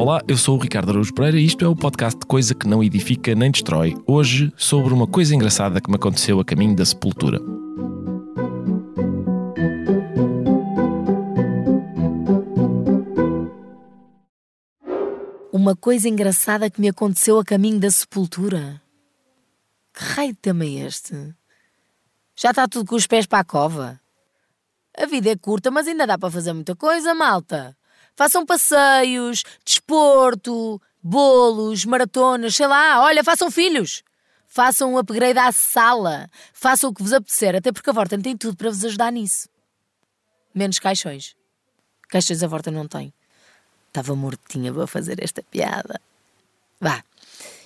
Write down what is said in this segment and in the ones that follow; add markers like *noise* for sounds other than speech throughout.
Olá, eu sou o Ricardo Araújo Pereira e isto é o podcast de Coisa que Não Edifica Nem Destrói. Hoje, sobre uma coisa engraçada que me aconteceu a caminho da sepultura. Uma coisa engraçada que me aconteceu a caminho da sepultura. Que raio de tema é este? Já está tudo com os pés para a cova. A vida é curta, mas ainda dá para fazer muita coisa, malta. Façam passeios, desporto, bolos, maratonas, sei lá. Olha, façam filhos. Façam um upgrade à sala. Façam o que vos apetecer, até porque a Vorten tem tudo para vos ajudar nisso. Menos caixões. Caixões a Vorten não tem. Estava mortinha para fazer esta piada. Vá,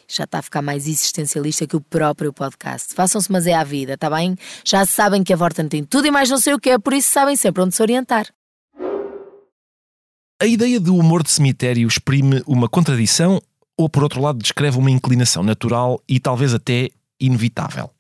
já está a ficar mais existencialista que o próprio podcast. Façam-se, mas é à vida, tá bem? Já sabem que a Vorten tem tudo e mais não sei o que é, por isso sabem sempre onde se orientar. A ideia do humor de cemitério exprime uma contradição ou, por outro lado, descreve uma inclinação natural e talvez até inevitável.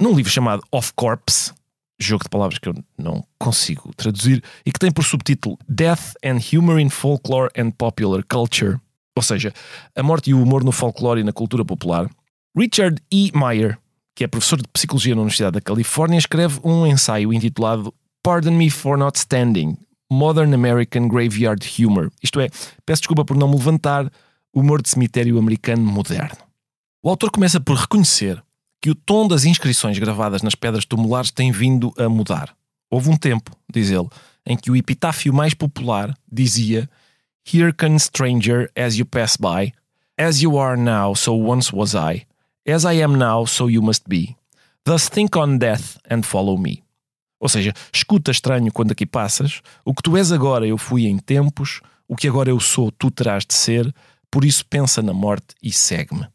Num livro chamado Off Corpse, jogo de palavras que eu não consigo traduzir, e que tem por subtítulo Death and Humor in Folklore and Popular Culture, ou seja, a morte e o humor no folclore e na cultura popular, Richard E. Meyer, que é professor de psicologia na Universidade da Califórnia, escreve um ensaio intitulado Pardon Me for Not Standing: Modern American Graveyard Humor. Isto é, peço desculpa por não me levantar, humor de cemitério americano moderno. O autor começa por reconhecer que o tom das inscrições gravadas nas pedras tumulares tem vindo a mudar. Houve um tempo, diz ele, em que o epitáfio mais popular dizia Here comes stranger as you pass by. As you are now, so once was I. As I am now, so you must be. Thus think on death and follow me. Ou seja, escuta estranho quando aqui passas, o que tu és agora eu fui em tempos, o que agora eu sou tu terás de ser, por isso pensa na morte e segue-me.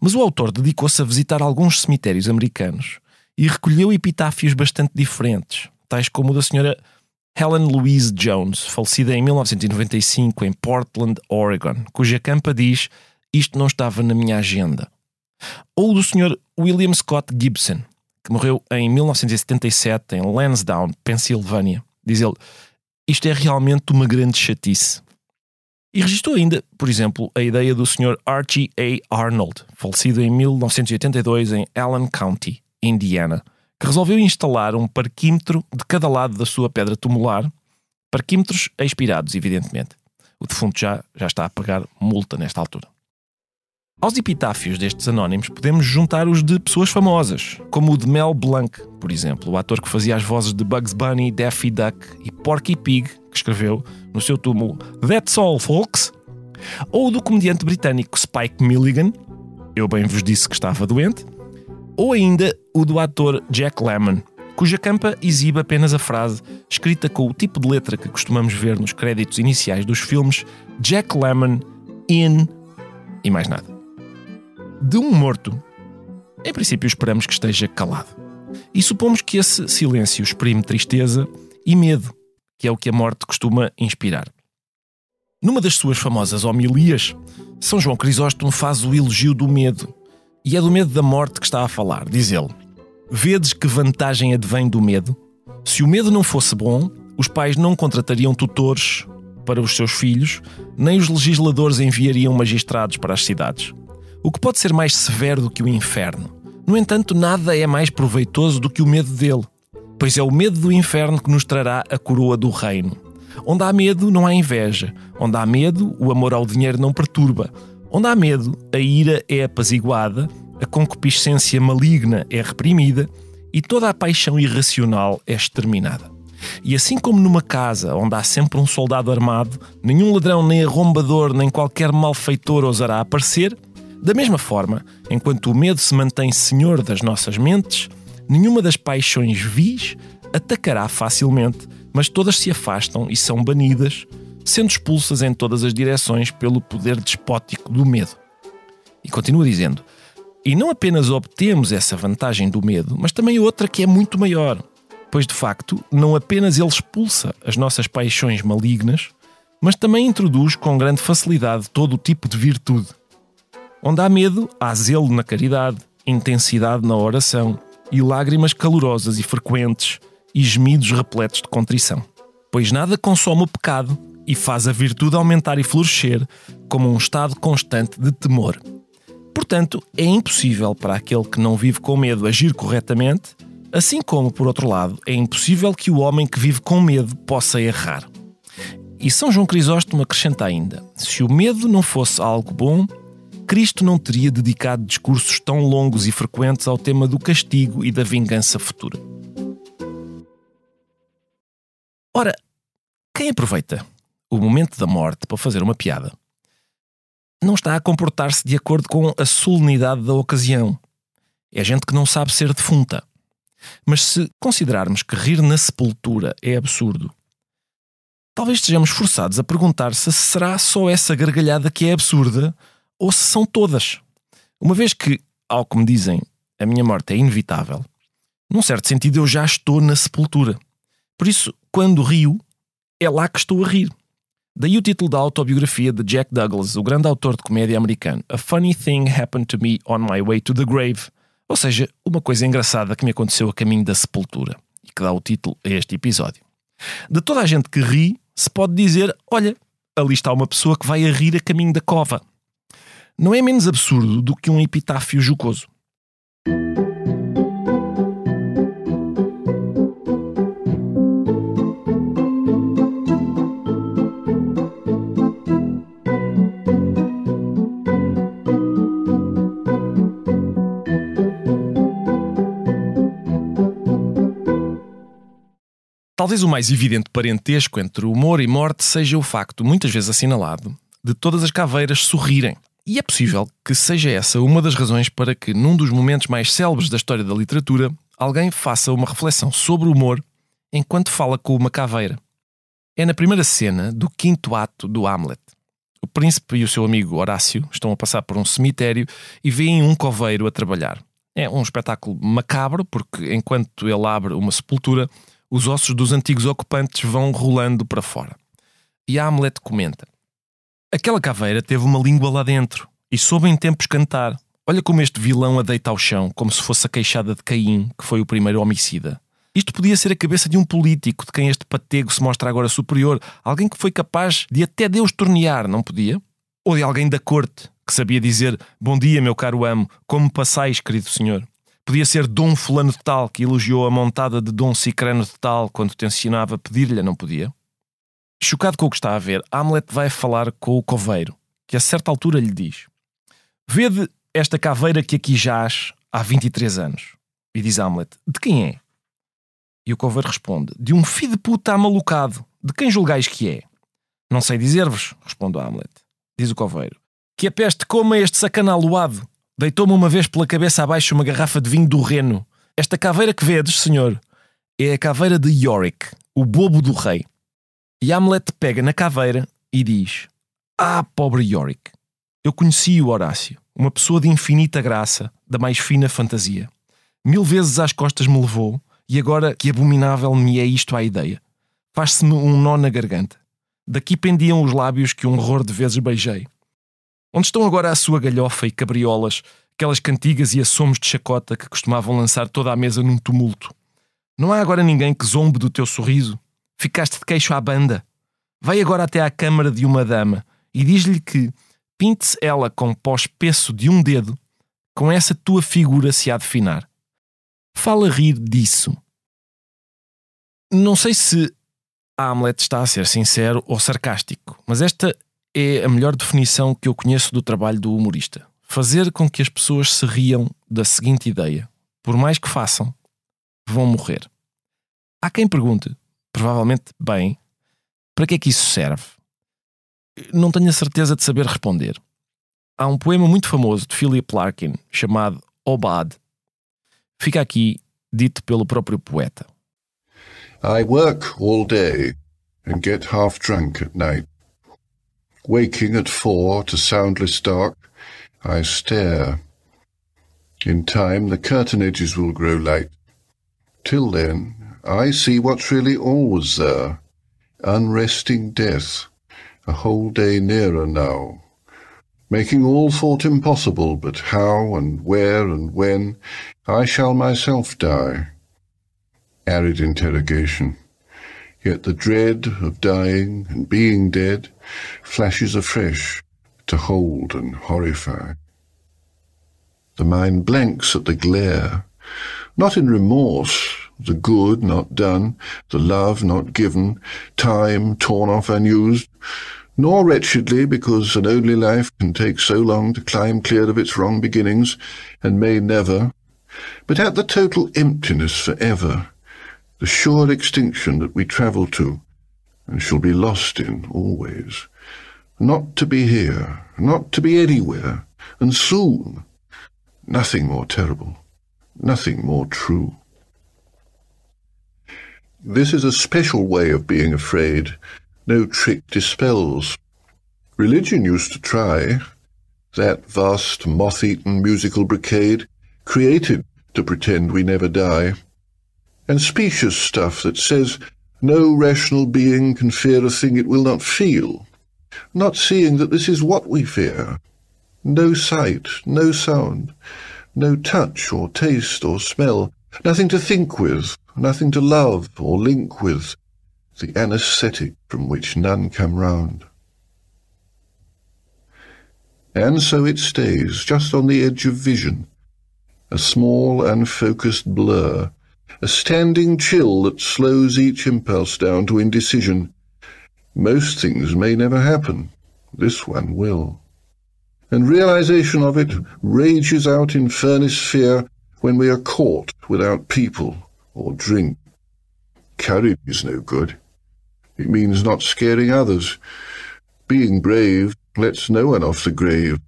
Mas o autor dedicou-se a visitar alguns cemitérios americanos e recolheu epitáfios bastante diferentes, tais como o da senhora Helen Louise Jones, falecida em 1995 em Portland, Oregon, cuja campa diz: Isto não estava na minha agenda. Ou do Sr. William Scott Gibson, que morreu em 1977 em Lansdowne, Pensilvânia. Diz ele: Isto é realmente uma grande chatice. E registrou ainda, por exemplo, a ideia do Sr. Archie A. Arnold, falecido em 1982 em Allen County, Indiana que resolveu instalar um parquímetro de cada lado da sua pedra tumular, parquímetros expirados, evidentemente. O defunto já, já está a pagar multa nesta altura. Aos epitáfios destes anónimos podemos juntar os de pessoas famosas, como o de Mel Blanc, por exemplo, o ator que fazia as vozes de Bugs Bunny, Daffy Duck e Porky Pig, que escreveu no seu túmulo That's all, folks, ou do comediante britânico Spike Milligan, eu bem vos disse que estava doente, ou ainda o do ator Jack Lemmon, cuja campa exibe apenas a frase, escrita com o tipo de letra que costumamos ver nos créditos iniciais dos filmes Jack Lemmon in e mais nada. De um morto, em princípio esperamos que esteja calado. E supomos que esse silêncio exprime tristeza e medo, que é o que a morte costuma inspirar. Numa das suas famosas homilias, São João Crisóstomo faz o elogio do medo e é do medo da morte que está a falar, diz ele. Vedes que vantagem advém do medo? Se o medo não fosse bom, os pais não contratariam tutores para os seus filhos, nem os legisladores enviariam magistrados para as cidades. O que pode ser mais severo do que o inferno? No entanto, nada é mais proveitoso do que o medo dele, pois é o medo do inferno que nos trará a coroa do reino. Onde há medo, não há inveja. Onde há medo, o amor ao dinheiro não perturba. Onde há medo, a ira é apaziguada, a concupiscência maligna é reprimida e toda a paixão irracional é exterminada. E assim como numa casa onde há sempre um soldado armado, nenhum ladrão, nem arrombador, nem qualquer malfeitor ousará aparecer, da mesma forma, enquanto o medo se mantém senhor das nossas mentes, nenhuma das paixões vis atacará facilmente, mas todas se afastam e são banidas, sendo expulsas em todas as direções pelo poder despótico do medo. E continua dizendo: E não apenas obtemos essa vantagem do medo, mas também outra que é muito maior, pois de facto não apenas ele expulsa as nossas paixões malignas, mas também introduz com grande facilidade todo o tipo de virtude. Onde há medo, há zelo na caridade, intensidade na oração e lágrimas calorosas e frequentes e gemidos repletos de contrição. Pois nada consome o pecado e faz a virtude aumentar e florescer como um estado constante de temor. Portanto, é impossível para aquele que não vive com medo agir corretamente, assim como, por outro lado, é impossível que o homem que vive com medo possa errar. E São João Crisóstomo acrescenta ainda: se o medo não fosse algo bom, Cristo não teria dedicado discursos tão longos e frequentes ao tema do castigo e da vingança futura. Ora, quem aproveita o momento da morte para fazer uma piada não está a comportar-se de acordo com a solenidade da ocasião. É gente que não sabe ser defunta. Mas se considerarmos que rir na sepultura é absurdo, talvez estejamos forçados a perguntar se será só essa gargalhada que é absurda ou se são todas. Uma vez que, ao que me dizem, a minha morte é inevitável, num certo sentido eu já estou na sepultura. Por isso, quando rio, é lá que estou a rir. Daí o título da autobiografia de Jack Douglas, o grande autor de comédia americano, A Funny Thing Happened to Me on My Way to the Grave, ou seja, uma coisa engraçada que me aconteceu a caminho da sepultura, e que dá o título a este episódio. De toda a gente que ri, se pode dizer: olha, ali está uma pessoa que vai a rir a caminho da cova. Não é menos absurdo do que um epitáfio jocoso. Talvez o mais evidente parentesco entre humor e morte seja o facto, muitas vezes assinalado, de todas as caveiras sorrirem. E é possível que seja essa uma das razões para que, num dos momentos mais célebres da história da literatura, alguém faça uma reflexão sobre o humor enquanto fala com uma caveira. É na primeira cena do quinto ato do Hamlet. O príncipe e o seu amigo Horácio estão a passar por um cemitério e veem um coveiro a trabalhar. É um espetáculo macabro, porque enquanto ele abre uma sepultura, os ossos dos antigos ocupantes vão rolando para fora. E Hamlet comenta: Aquela caveira teve uma língua lá dentro e soube em tempos cantar. Olha como este vilão a deita ao chão, como se fosse a queixada de Caim, que foi o primeiro homicida. Isto podia ser a cabeça de um político, de quem este patego se mostra agora superior, alguém que foi capaz de até Deus tornear, não podia? Ou de alguém da corte, que sabia dizer: Bom dia, meu caro amo, como passais, querido senhor? Podia ser Dom Fulano de Tal, que elogiou a montada de Dom Cicrano de Tal quando tensionava pedir-lhe, não podia? Chocado com o que está a ver, Hamlet vai falar com o coveiro, que a certa altura lhe diz: Vede esta caveira que aqui jaz há 23 anos. E diz Hamlet: De quem é? E o coveiro responde: De um filho de puta amalucado. De quem julgais que é? Não sei dizer-vos, responde Hamlet. Diz o coveiro: Que a peste coma este sacana aluado. Deitou-me uma vez pela cabeça abaixo uma garrafa de vinho do Reno. Esta caveira que vedes, senhor, é a caveira de Yorick, o bobo do rei. E Hamlet pega na caveira e diz: Ah, pobre Yorick, eu conheci o Horácio, uma pessoa de infinita graça, da mais fina fantasia. Mil vezes às costas me levou, e agora que abominável me é isto à ideia. Faz-se-me um nó na garganta. Daqui pendiam os lábios que um horror de vezes beijei. Onde estão agora a sua galhofa e cabriolas, aquelas cantigas e assomos de chacota que costumavam lançar toda a mesa num tumulto? Não há agora ninguém que zombe do teu sorriso? Ficaste de queixo à banda? Vai agora até à câmara de uma dama e diz-lhe que pinte-se ela com pó espesso de um dedo, com essa tua figura se há de finar. Fala rir disso. Não sei se Hamlet está a ser sincero ou sarcástico, mas esta é a melhor definição que eu conheço do trabalho do humorista. Fazer com que as pessoas se riam da seguinte ideia: por mais que façam, vão morrer. Há quem pergunte, provavelmente bem, para que é que isso serve? Não tenho a certeza de saber responder. Há um poema muito famoso de Philip Larkin chamado Obad. Fica aqui dito pelo próprio poeta. I work all day and get half drunk at night. Waking at four to soundless dark, I stare. In time, the curtainages will grow light. Till then, I see what's really always there. Unresting death, a whole day nearer now. Making all thought impossible, but how and where and when I shall myself die. Arid interrogation. Yet the dread of dying and being dead flashes afresh to hold and horrify. The mind blanks at the glare, not in remorse, the good not done, the love not given, time torn off unused, nor wretchedly because an only life can take so long to climb clear of its wrong beginnings, and may never, but at the total emptiness for ever, the sure extinction that we travel to, and shall be lost in always. Not to be here, not to be anywhere, and soon. Nothing more terrible, nothing more true. This is a special way of being afraid. No trick dispels. Religion used to try. That vast, moth-eaten musical brigade created to pretend we never die. And specious stuff that says no rational being can fear a thing it will not feel, not seeing that this is what we fear. No sight, no sound, no touch or taste or smell, nothing to think with, nothing to love or link with, the anaesthetic from which none come round. And so it stays, just on the edge of vision, a small unfocused blur, a standing chill that slows each impulse down to indecision. Most things may never happen. This one will. And realization of it rages out in furnace fear when we are caught without people or drink. Courage is no good. It means not scaring others. Being brave lets no one off the grave.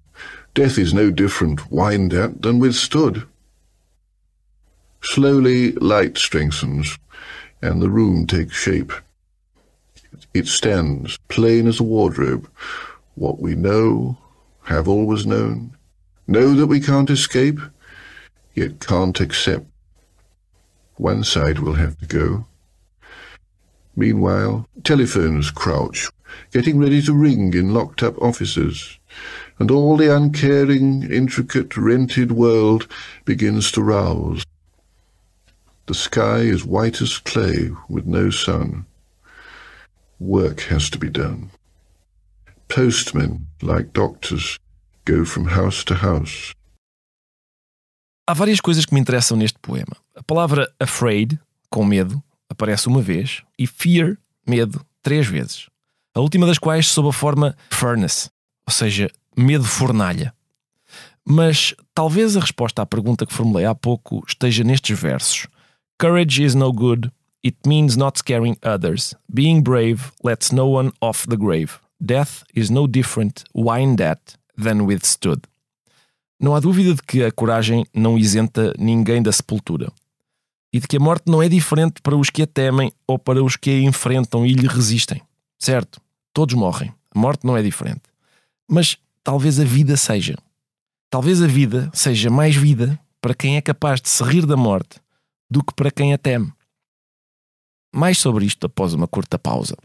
Death is no different whined at than withstood. Slowly light strengthens, and the room takes shape. It stands, plain as a wardrobe, what we know, have always known, know that we can't escape, yet can't accept. One side will have to go. Meanwhile, telephones crouch, getting ready to ring in locked-up offices, and all the uncaring, intricate, rented world begins to rouse. The sky is white as clay with no sun. Work has to be done. Postmen, like doctors, go from house to house. Há várias coisas que me interessam neste poema. A palavra afraid, com medo, aparece uma vez, e fear, medo, três vezes. A última das quais sob a forma furnace, ou seja, medo fornalha. Mas talvez a resposta à pergunta que formulei há pouco esteja nestes versos. Courage is no good. It means not scaring others. Being brave lets no one off the grave. Death is no different, wine that, than withstood. Não há dúvida de que a coragem não isenta ninguém da sepultura. E de que a morte não é diferente para os que a temem ou para os que a enfrentam e lhe resistem. Certo, todos morrem. A morte não é diferente. Mas talvez a vida seja. Talvez a vida seja mais vida para quem é capaz de se rir da morte do que para quem a teme. Mais sobre isto após uma curta pausa.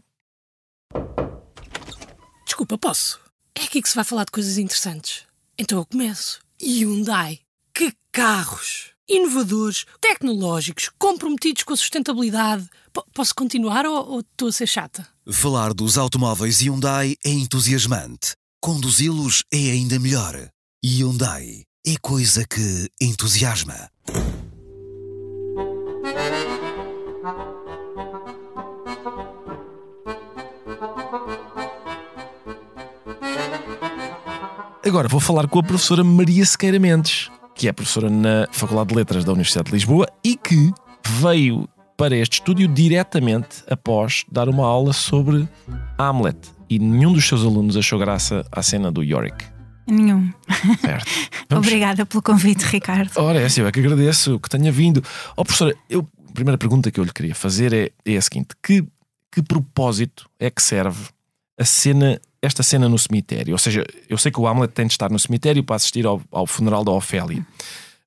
Desculpa, posso? É aqui que se vai falar de coisas interessantes. Então eu começo. Hyundai. Que carros! Inovadores, tecnológicos, comprometidos com a sustentabilidade. P posso continuar ou, ou estou a ser chata? Falar dos automóveis Hyundai é entusiasmante. Conduzi-los é ainda melhor. Hyundai é coisa que entusiasma. Agora vou falar com a professora Maria Sequeira Mendes, que é professora na Faculdade de Letras da Universidade de Lisboa e que veio para este estúdio diretamente após dar uma aula sobre Hamlet. E nenhum dos seus alunos achou graça à cena do Yorick. Nenhum. Certo. Vamos- *laughs* Obrigada pelo convite, Ricardo. Ora, é assim, eu é que agradeço que tenha vindo. Ó, professora, eu, a primeira pergunta que eu lhe queria fazer é, é a seguinte: que, que propósito é que serve a cena, esta cena no cemitério? Ou seja, eu sei que o Hamlet tem de estar no cemitério para assistir ao, ao funeral da Ofélia.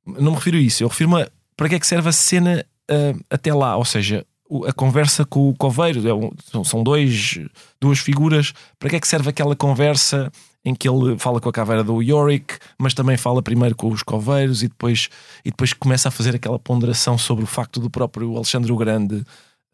Não me refiro a isso, eu refiro-me para que é que serve a cena ah, até lá, ou seja, a conversa com o coveiro, é um- são- são dois, duas figuras, para que é que serve aquela conversa em que ele fala com a caveira do Yorick, mas também fala primeiro com os coveiros e depois, e depois começa a fazer aquela ponderação sobre o facto do próprio Alexandre o Grande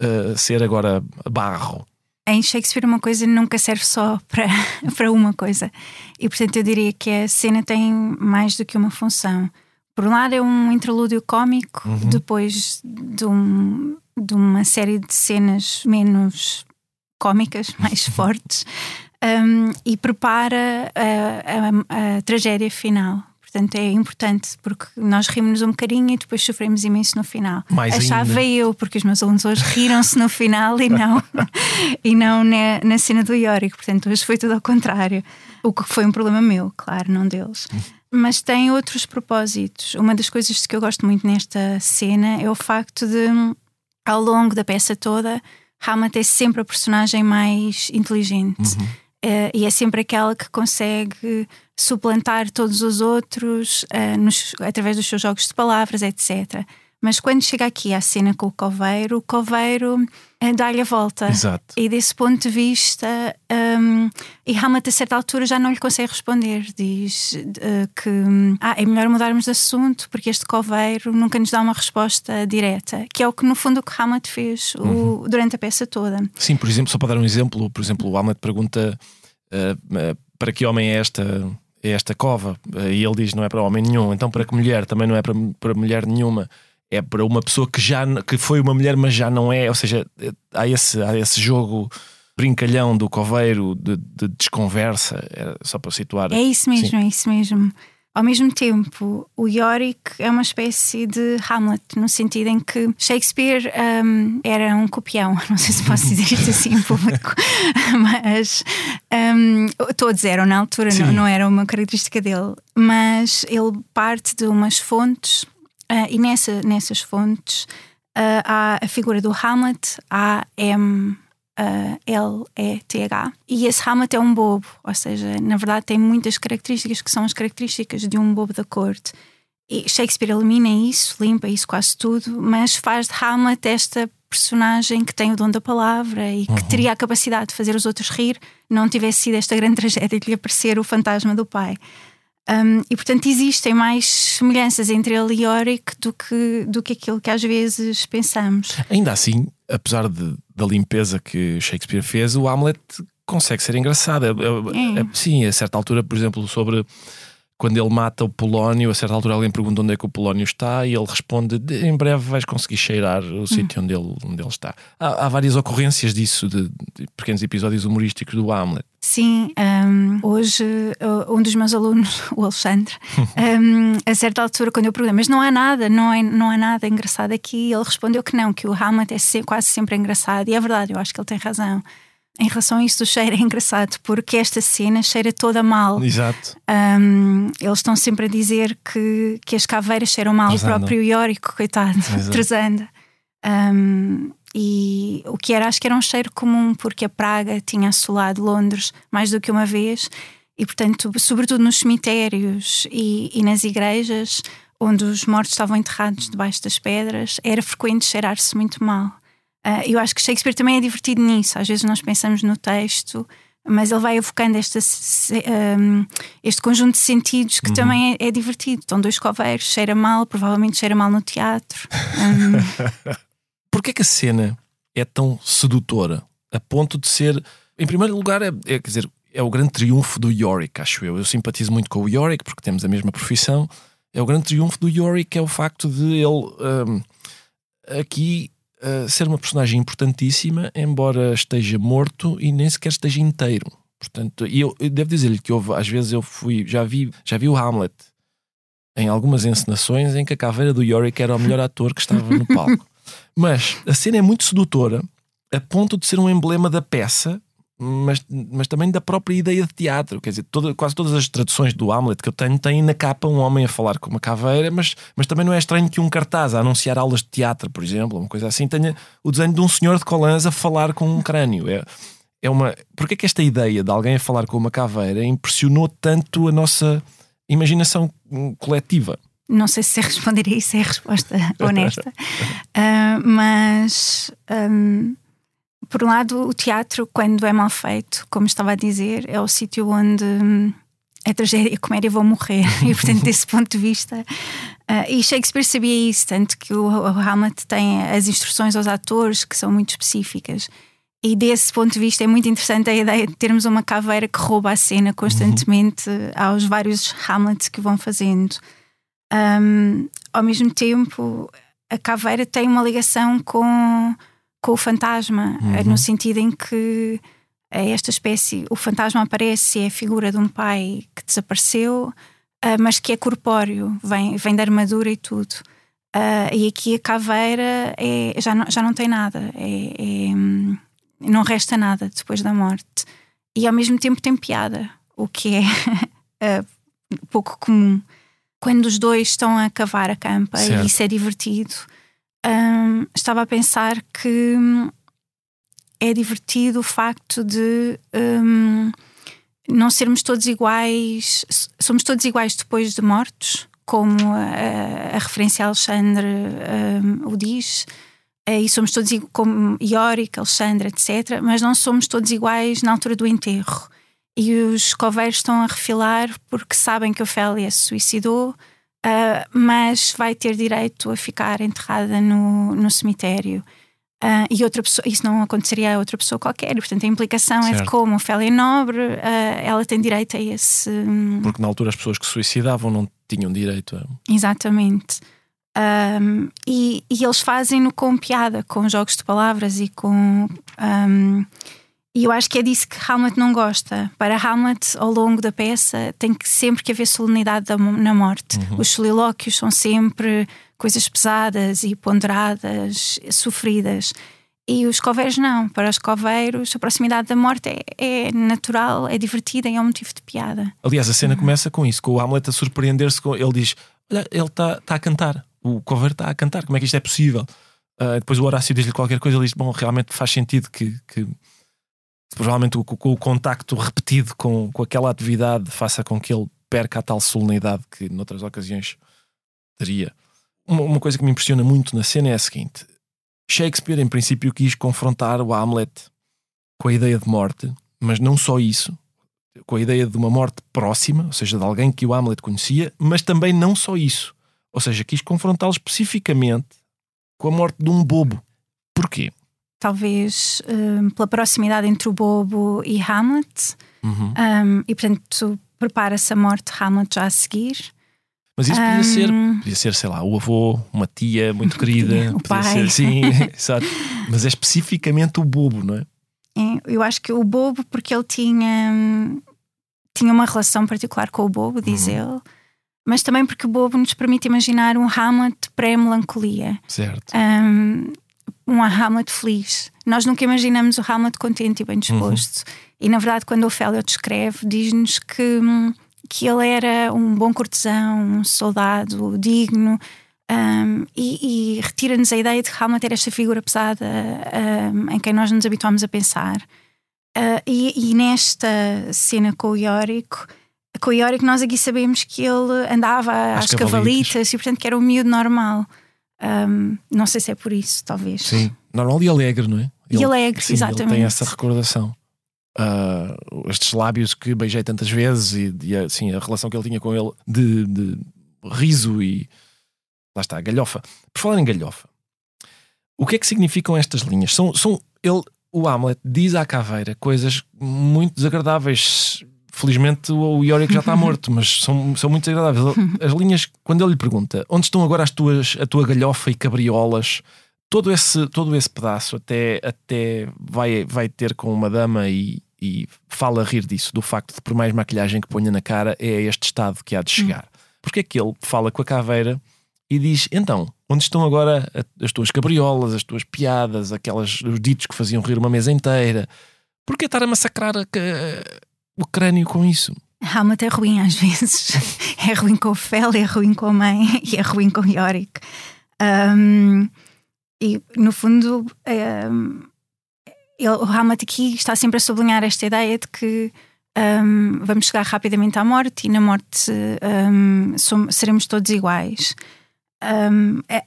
uh, ser agora barro. Em Shakespeare, uma coisa nunca serve só para, *laughs* para uma coisa. E portanto, eu diria que a cena tem mais do que uma função. Por um lado, é um interlúdio cómico, uhum. depois de, um, de uma série de cenas menos cómicas, *laughs* mais fortes, *laughs* um, e prepara a, a, a tragédia final. Portanto, é importante porque nós rimos um bocadinho e depois sofremos imenso no final. Mais Achava ainda. eu, porque os meus alunos hoje riram-se no final e não, *laughs* e não na, na cena do Iórico. Portanto, hoje foi tudo ao contrário. O que foi um problema meu, claro, não deles. Mas tem outros propósitos. Uma das coisas que eu gosto muito nesta cena é o facto de, ao longo da peça toda, Hamlet é sempre a personagem mais inteligente. Uhum. Uh, e é sempre aquela que consegue suplantar todos os outros uh, nos, através dos seus jogos de palavras, etc. Mas quando chega aqui à cena com o coveiro, o coveiro uh, dá-lhe a volta. Exato. E desse ponto de vista, um, e Hamlet a certa altura já não lhe consegue responder. Diz uh, que ah, é melhor mudarmos de assunto porque este coveiro nunca nos dá uma resposta direta, que é o que no fundo o que Hamlet fez uhum. o, durante a peça toda. Sim, por exemplo, só para dar um exemplo, por exemplo, o Hamlet pergunta uh, para que homem é esta é esta cova e ele diz não é para homem nenhum, então para que mulher também não é para, para mulher nenhuma é para uma pessoa que já que foi uma mulher, mas já não é. Ou seja, há esse, há esse jogo brincalhão do coveiro de, de desconversa, é só para situar. É isso mesmo, Sim. é isso mesmo. Ao mesmo tempo, o Yorick é uma espécie de Hamlet, no sentido em que Shakespeare um, era um copião, *laughs* não sei se posso dizer isto assim em público, *laughs* mas um, todos eram na altura, não, não, era uma característica dele, mas ele parte de umas fontes Uh, e nessa, nessas fontes uh, há a figura do Hamlet, A-M. L-E-T-H. E esse Hamlet é um bobo, ou seja, na verdade tem muitas características que são as características de um bobo da corte. E Shakespeare elimina isso, limpa isso quase tudo, mas faz de Hamlet esta personagem que tem o dom da palavra e que uhum. teria a capacidade de fazer os outros rir, não tivesse sido esta grande tragédia de lhe aparecer o fantasma do pai. Um, e portanto existem mais semelhanças entre ele e Yorick do que, do que aquilo que às vezes pensamos. Ainda assim, apesar de, da limpeza que Shakespeare fez, o Hamlet consegue ser engraçado. É, é, é. sim, a certa altura, por exemplo, sobre quando ele mata o Polónio, a certa altura alguém pergunta onde é que o Polónio está e ele responde: em breve vais conseguir cheirar o hum. sítio onde ele, onde ele está. Há, há várias ocorrências disso, de, de, pequenos episódios humorísticos do Hamlet. Sim, um, hoje uh, um dos meus alunos, *laughs* o Alexandre, *laughs* um, a certa altura, quando eu perguntei, mas não há nada, não, é, não há nada engraçado aqui, ele respondeu que não, que o Hamlet é quase sempre engraçado, e é verdade, eu acho que ele tem razão. Em relação a isso do cheiro, é engraçado porque esta cena cheira toda mal. Exato. Um, eles estão sempre a dizer que, que as caveiras cheiram mal. O próprio Iórico, coitado, Trezanda. *laughs* Um, e o que era, acho que era um cheiro comum, porque a praga tinha assolado Londres mais do que uma vez, e portanto, sobretudo nos cemitérios e, e nas igrejas, onde os mortos estavam enterrados debaixo das pedras, era frequente cheirar-se muito mal. Uh, eu acho que Shakespeare também é divertido nisso. Às vezes nós pensamos no texto, mas ele vai evocando este, um, este conjunto de sentidos que uhum. também é, é, divertido. Estão dois coveiros, cheira mal, provavelmente cheira mal no teatro. *laughs* Um... Porquê que a cena é tão sedutora a ponto de ser, em primeiro lugar, é, é, quer dizer, é o grande triunfo do Yorick, acho eu. Eu simpatizo muito com o Yorick porque temos a mesma profissão. É o grande triunfo do Yorick é o facto de ele um, aqui uh, ser uma personagem importantíssima, embora esteja morto e nem sequer esteja inteiro. Portanto, e eu, eu devo dizer-lhe que houve, às vezes eu fui, já vi, já vi o Hamlet em algumas encenações em que a caveira do Yorick era o melhor ator que estava no palco. *laughs* Mas a cena é muito sedutora a ponto de ser um emblema da peça mas, mas também da própria ideia de teatro. Quer dizer, toda, quase todas as traduções do Hamlet que eu tenho têm na capa um homem a falar com uma caveira, mas, mas também não é estranho que um cartaz a anunciar aulas de teatro, por exemplo, uma coisa assim, tenha o desenho de um senhor de colãs a falar com um crânio. É, é uma. Porquê que esta ideia de alguém a falar com uma caveira impressionou tanto a nossa imaginação coletiva? Não sei se responder a isso é a resposta *laughs* honesta, uh, mas. Um por um lado, o teatro, quando é mal feito, como estava a dizer, é o sítio onde hum, a tragédia e a comédia vão morrer. *laughs* E, portanto, desse ponto de vista, Uh, e Shakespeare sabia isso, tanto que o, o, Hamlet tem as instruções aos atores que são muito específicas. E desse ponto de vista é muito interessante a ideia de termos uma caveira que rouba a cena constantemente uhum. aos vários Hamlets que vão fazendo. Um, ao mesmo tempo, a caveira tem uma ligação com, com o fantasma, uhum. no sentido em que esta espécie, o fantasma aparece e é a figura de um pai que desapareceu, uh, mas que é corpóreo, vem, vem da armadura e tudo. Uh, e aqui a caveira é, já, não, já não tem nada, é, é, não resta nada depois da morte. E ao mesmo tempo tem piada, o que é *laughs* pouco comum. Quando os dois estão a cavar a campa certo. e isso é divertido, um, estava a pensar que é divertido o facto de um, não sermos todos iguais, somos todos iguais depois de mortos, como a, a referência a Alexandre um, o diz, e somos todos como Ioric, Alexandre, etc., mas não somos todos iguais na altura do enterro. E os coveiros estão a refilar porque sabem que Ofélia se suicidou, uh, mas vai ter direito a ficar enterrada no, no cemitério. Uh, e outra pessoa, isso não aconteceria a outra pessoa qualquer, portanto a implicação certo. é de como Ofélia é nobre, uh, ela tem direito a esse. Porque na altura as pessoas que se suicidavam não tinham direito a. Exatamente. Um, e, e, eles fazem-no com piada, com jogos de palavras e com. Um, e eu acho que é disso que Hamlet não gosta. Para Hamlet, ao longo da peça, tem que sempre que haver solenidade na morte. Uhum. Os solilóquios são sempre coisas pesadas e ponderadas, sofridas. E os coveiros não. Para os coveiros, a proximidade da morte é, é natural, é divertida e é um motivo de piada. Aliás, a cena uhum. começa com isso, com o Hamlet a surpreender-se. Com... Ele diz: Olha, ele está tá a cantar. O coveiro está a cantar. Como é que isto é possível? Uh, depois o Horácio diz-lhe qualquer coisa. Ele diz: Bom, realmente faz sentido que, que provavelmente o, o, o contacto repetido com, com aquela atividade faça com que ele perca a tal solenidade que noutras ocasiões teria uma, uma coisa que me impressiona muito na cena é a seguinte: Shakespeare, em princípio, quis confrontar o Hamlet com a ideia de morte, mas não só isso, com a ideia de uma morte próxima, ou seja, de alguém que o Hamlet conhecia, mas também não só isso. Ou seja, quis confrontá-lo especificamente com a morte de um bobo. Porquê? Talvez um, pela proximidade entre o bobo e Hamlet, uhum. um, e portanto prepara-se a morte de Hamlet já a seguir. Mas isso podia, um... ser, podia ser, sei lá, o avô, uma tia muito *laughs* querida. o pai. Ser, sim, *laughs* exato. Mas é especificamente o bobo, não é? é? Eu acho que o bobo, porque ele tinha, tinha uma relação particular com o bobo, diz uhum. ele, mas também porque o bobo nos permite imaginar um Hamlet pré-melancolia. Certo. Um, um Hamlet feliz. Nós nunca imaginamos o Hamlet contente e bem disposto. Uhum. E na verdade, quando o Ofélia descreve, diz-nos que que ele era um bom cortesão, um soldado digno. Um, e, e retira-nos a ideia de que Hamlet era esta figura pesada um, em quem nós nos habituamos a pensar. Uh, e, e, nesta cena com o Iórico, com o Iórico, nós aqui sabemos que ele andava às, às cavalitas e, portanto, que era um miúdo normal. Um, não sei se é por isso, talvez. Sim, normal e alegre, não é? Ele, e alegre, sim, exatamente. Ele tem essa recordação uh, estes lábios que beijei tantas vezes e, e assim, a relação que ele tinha com ele de, de riso e lá está, galhofa. Por falar em galhofa, o que é que significam estas linhas? São, são ele, o Hamlet diz à caveira coisas muito desagradáveis. Felizmente o Yorick já está *laughs* morto, mas são, são muito desagradáveis. As linhas, quando ele lhe pergunta onde estão agora as tuas, a tua galhofa e cabriolas, todo esse, todo esse pedaço até, até vai, vai ter com uma dama e, e fala a rir disso, do facto de por mais maquilhagem que ponha na cara, é este estado que há de chegar. Hum. Porque é que ele fala com a caveira e diz: então, onde estão agora as tuas cabriolas, as tuas piadas, aquelas, os ditos que faziam rir uma mesa inteira? Porquê estar a massacrar a, o crânio com isso? Hamlet é ruim às vezes. *laughs* é ruim com o Fel, é ruim com a mãe *laughs* e é ruim com Yorick. Um, e, no fundo, um, ele, o Hamlet aqui está sempre a sublinhar esta ideia de que um, vamos chegar rapidamente à morte e na morte somos, seremos todos iguais. A,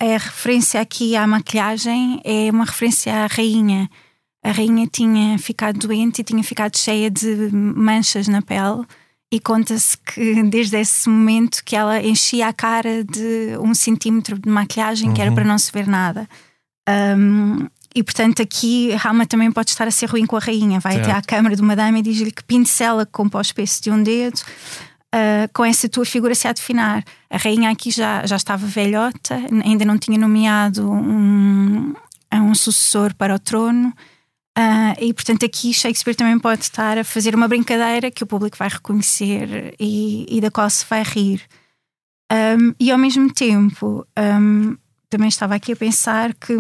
a, referência aqui à maquilhagem é uma referência à rainha. A rainha tinha ficado doente e tinha ficado cheia de manchas na pele e conta-se que desde esse momento que ela enchia a cara de um centímetro de maquilhagem uhum. que era uhum. para não se ver nada. Um, e portanto aqui Rama também pode estar a ser ruim com a rainha. Vai certo. até à câmara de uma dama e diz-lhe que pincela com pó espesso de um dedo. Uh, com essa tua figura se a definar. A rainha aqui já, já estava velhota, ainda não tinha nomeado um, um sucessor para o trono. Uh, e portanto aqui Shakespeare também pode estar a fazer uma brincadeira que o público vai reconhecer e, e da qual se vai rir. Um, e ao mesmo tempo, um, também estava aqui a pensar que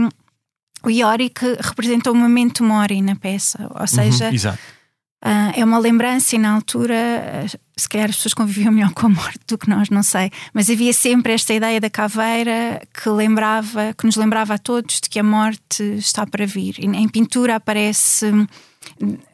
o Yorick representa o momento mori na peça, ou seja, uhum, Uh, é uma lembrança e na altura, se calhar as pessoas conviviam melhor com a morte do que nós, não sei. Mas havia sempre esta ideia da caveira que lembrava, que nos lembrava a todos de que a morte está para vir. E em pintura aparece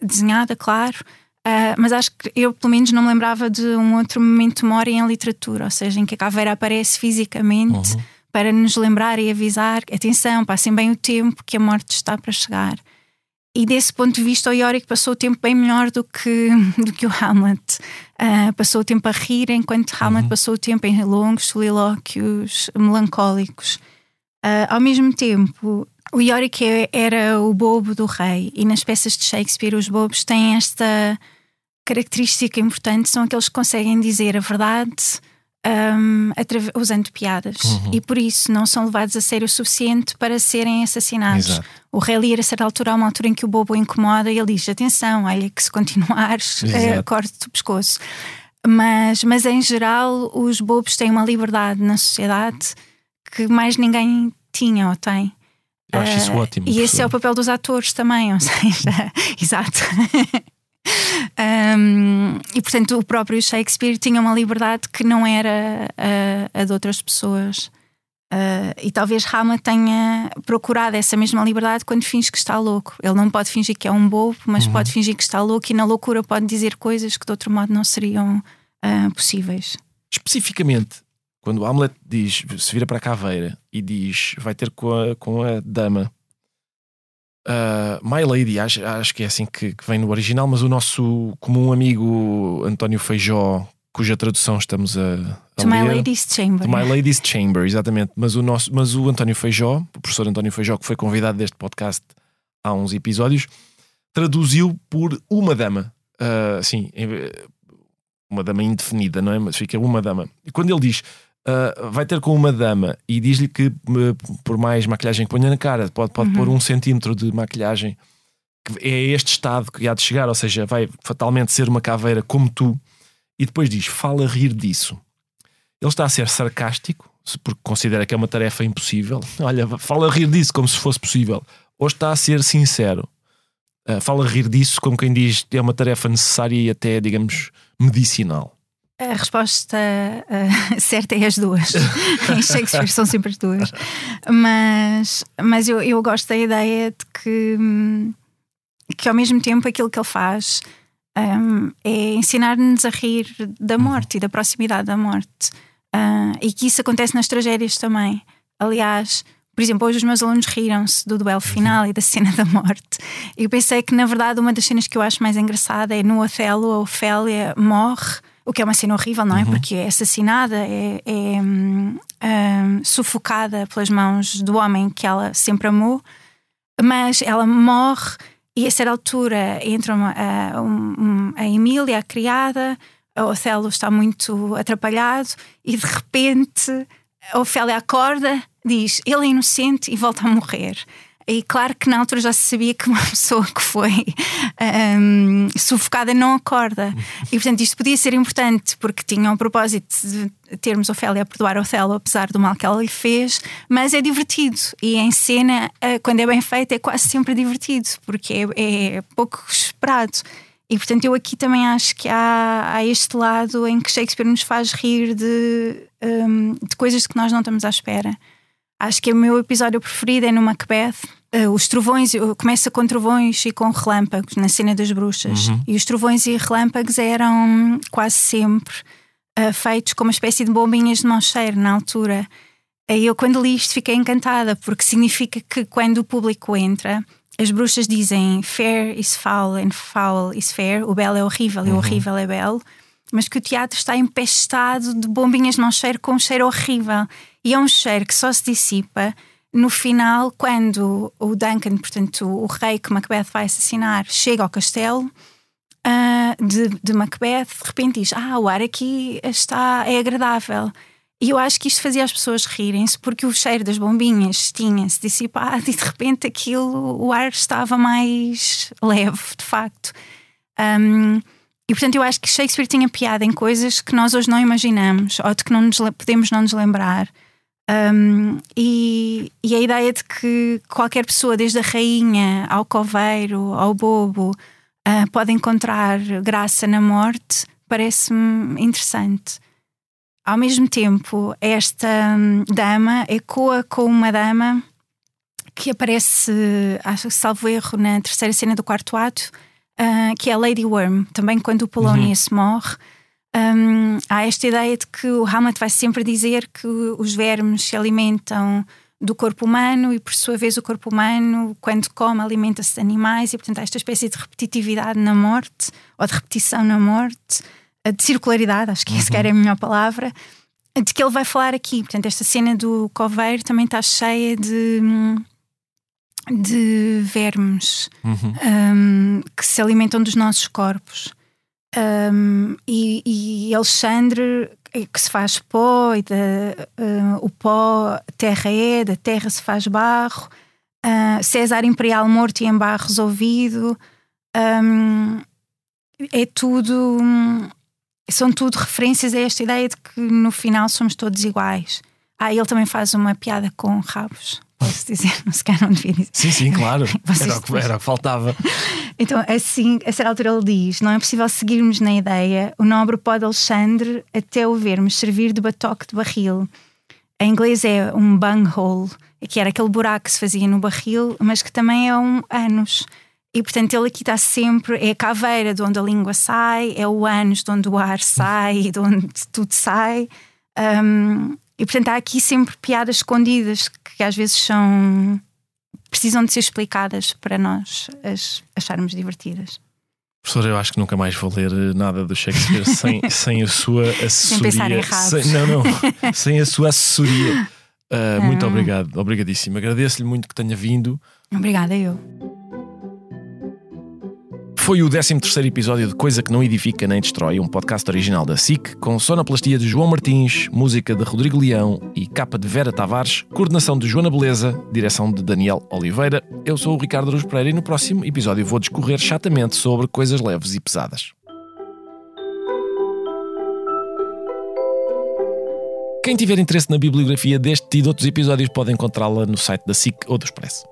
desenhada, claro, uh, mas acho que eu pelo menos não me lembrava de um outro momento mori em literatura, ou seja, em que a caveira aparece fisicamente uhum. para nos lembrar e avisar: atenção, passem bem o tempo que a morte está para chegar. E desse ponto de vista, o Yorick passou o tempo bem melhor do que, *laughs* do que o Hamlet. Uh, passou o tempo a rir, enquanto Hamlet uhum. passou o tempo em longos solilóquios melancólicos. Uh, ao mesmo tempo, o Yorick é, era o bobo do rei, e nas peças de Shakespeare, os bobos têm esta característica importante: são aqueles que conseguem dizer a verdade um, usando piadas uhum. e por isso não são levados a sério o suficiente para serem assassinados. Exato. O rei Lear, a certa altura, há uma altura em que o bobo incomoda e ele diz: Atenção, olha, que se continuares, uh, corte-te o pescoço. Mas, mas em geral, os bobos têm uma liberdade na sociedade que mais ninguém tinha ou tem. Eu acho isso uh, ótimo. E esse é o papel dos atores também, ou *laughs* seja, exato. Um, e portanto, o próprio Shakespeare tinha uma liberdade que não era a, a de outras pessoas. Uh, e talvez Rama tenha procurado essa mesma liberdade quando finge que está louco. Ele não pode fingir que é um bobo, mas uhum. pode fingir que está louco e na loucura pode dizer coisas que de outro modo não seriam uh, possíveis. Especificamente, quando Hamlet diz, se vira para a caveira e diz vai ter com a, com a dama Uh, My Lady, acho, acho que é assim que, que, vem no original, mas o nosso comum amigo António Feijó, cuja tradução estamos a. a to ler, My Lady's Chamber. To My Lady's Chamber, exatamente. Mas o, nosso, mas o António Feijó, o professor António Feijó, que foi convidado deste podcast há uns episódios, traduziu por uma dama. Uh, assim, uma dama indefinida, não é? Mas fica uma dama. E quando ele diz uh, vai ter com uma dama e diz-lhe que uh, por mais maquilhagem que ponha na cara, pode, pode uhum. pôr um centímetro de maquilhagem, que é este estado que há de chegar, ou seja, vai fatalmente ser uma caveira como tu, e depois diz: fala rir disso. Ele está a ser sarcástico, porque considera que é uma tarefa impossível. *laughs* Olha, fala rir disso como se fosse possível. Ou está a ser sincero. Uh, fala rir disso como quem diz é uma tarefa necessária e até, digamos, medicinal. A resposta uh, *laughs* certa é as duas. *laughs* em Shakespeare são sempre as duas. Mas, mas eu, eu gosto da ideia de que, que, ao mesmo tempo, aquilo que ele faz um, é ensinar-nos a rir da morte e da proximidade da morte. Uh, e que isso acontece nas tragédias também. Aliás, por exemplo, hoje os meus alunos riram-se do duelo final e da cena da morte. Eu pensei que, na verdade, uma das cenas que eu acho mais engraçada é no Otelo, a Ofélia morre o que é uma cena horrível, não é? Uhum. Porque é assassinada, é, é um, hum, sufocada pelas mãos do homem que ela sempre amou, mas ela morre e a certa altura entra uma, a, um, a Emília, a criada, o Otelo está muito atrapalhado e de repente a Ofélia acorda, diz ele é inocente e volta a morrer. E claro que na altura já se sabia que uma *laughs* pessoa que foi um, sufocada não acorda. E portanto isto podia ser importante porque tinha o propósito de termos Ofélia a perdoar Otelo apesar do mal que ela lhe fez, mas é divertido. E em cena, eh, quando é bem feito, é quase sempre divertido porque é, é pouco esperado. E portanto eu aqui também acho que há, há este lado em que Shakespeare nos faz rir de, um, de coisas que nós não estamos à espera. Acho que o meu episódio preferido é no Macbeth, Uh, os trovões, começa com trovões e com relâmpagos na cena das bruxas. Uhum. E os trovões e relâmpagos eram quase sempre uh, feitos como uma espécie de bombinhas de mau cheiro na altura. E eu, quando li isto, fiquei encantada, porque significa que quando o público entra, as bruxas dizem fair is foul and foul is fair, o belo é horrível uhum. e o uhum. horrível é belo. mas que o teatro está empestado de bombinhas não cheiro com um cheiro horrível. E é um cheiro que só se dissipa no final, quando o Duncan, portanto, o rei que Macbeth vai assassinar, chega ao castelo uh, de, de Macbeth, de repente diz: Ah, o ar aqui está, é agradável. E eu acho que isto fazia as pessoas rirem-se porque o cheiro das bombinhas tinha-se dissipado e de repente aquilo, o ar estava mais leve, de facto. Um, e portanto eu acho que Shakespeare tinha piada em coisas que nós hoje não imaginamos ou de que não nos, podemos não nos lembrar. Um, e, e, a ideia de que qualquer pessoa, desde a rainha ao coveiro, ao bobo, uh, pode encontrar graça na morte, parece-me interessante. Ao mesmo tempo, esta um, dama ecoa com uma dama que aparece, acho que salvo erro, na terceira cena do quarto ato, uh, que é a Lady Worm. Também quando o Polonius uhum. morre, um, há esta ideia de que o Hamlet vai sempre dizer que os vermes se alimentam do corpo humano e, por sua vez, o corpo humano, quando come, alimenta-se de animais, e, portanto, há esta espécie de repetitividade na morte, ou de repetição na morte, de circularidade, acho que uhum. sequer é a melhor palavra, de que ele vai falar aqui. Portanto, esta cena do coveiro também está cheia de. de vermes uhum. um, que se alimentam dos nossos corpos. Um, e, e, Alexandre que se faz pó e uh, o pó terra é, da terra se faz barro. Uh, César Imperial morto e em barro resolvido um, é tudo são tudo referências a esta ideia de que no final somos todos iguais. Ah, ele também faz uma piada com rabos posso dizer, *laughs* não se calhar não devia dizer. Sim, sim, claro. *laughs* era, o que, era o que faltava. *laughs* Então, assim, a certa altura ele diz: não é possível seguirmos na ideia o nobre pó de Alexandre até o vermos servir de batoque de barril. Em inglês é um bunghole, que era aquele buraco que se fazia no barril, mas que também é um ânus. E portanto ele aqui está sempre, é a caveira de onde a língua sai, é o ânus de onde o ar sai, de onde tudo sai. Um, e portanto há aqui sempre piadas escondidas que às vezes são. precisam de ser explicadas para nós as acharmos divertidas. Professor, eu acho que nunca mais vou ler nada do Shakespeare *laughs* sem, sem a sua assessoria. Sem sem, *laughs* Não, não. *laughs* sem a sua assessoria. Uh, muito obrigado, obrigadíssimo. Agradeço-lhe muito que tenha vindo. Obrigada, eu. Foi o 13 episódio de Coisa que Não Edifica Nem Destrói, um podcast original da SIC, com sonoplastia de João Martins, música de Rodrigo Leão e capa de Vera Tavares, coordenação de Joana Beleza, direção de Daniel Oliveira. Eu sou o Ricardo Aruz Pereira e no próximo episódio vou discorrer chatamente sobre coisas leves e pesadas. Quem tiver interesse na bibliografia deste e de outros episódios pode encontrá-la no site da SIC ou do Expresso.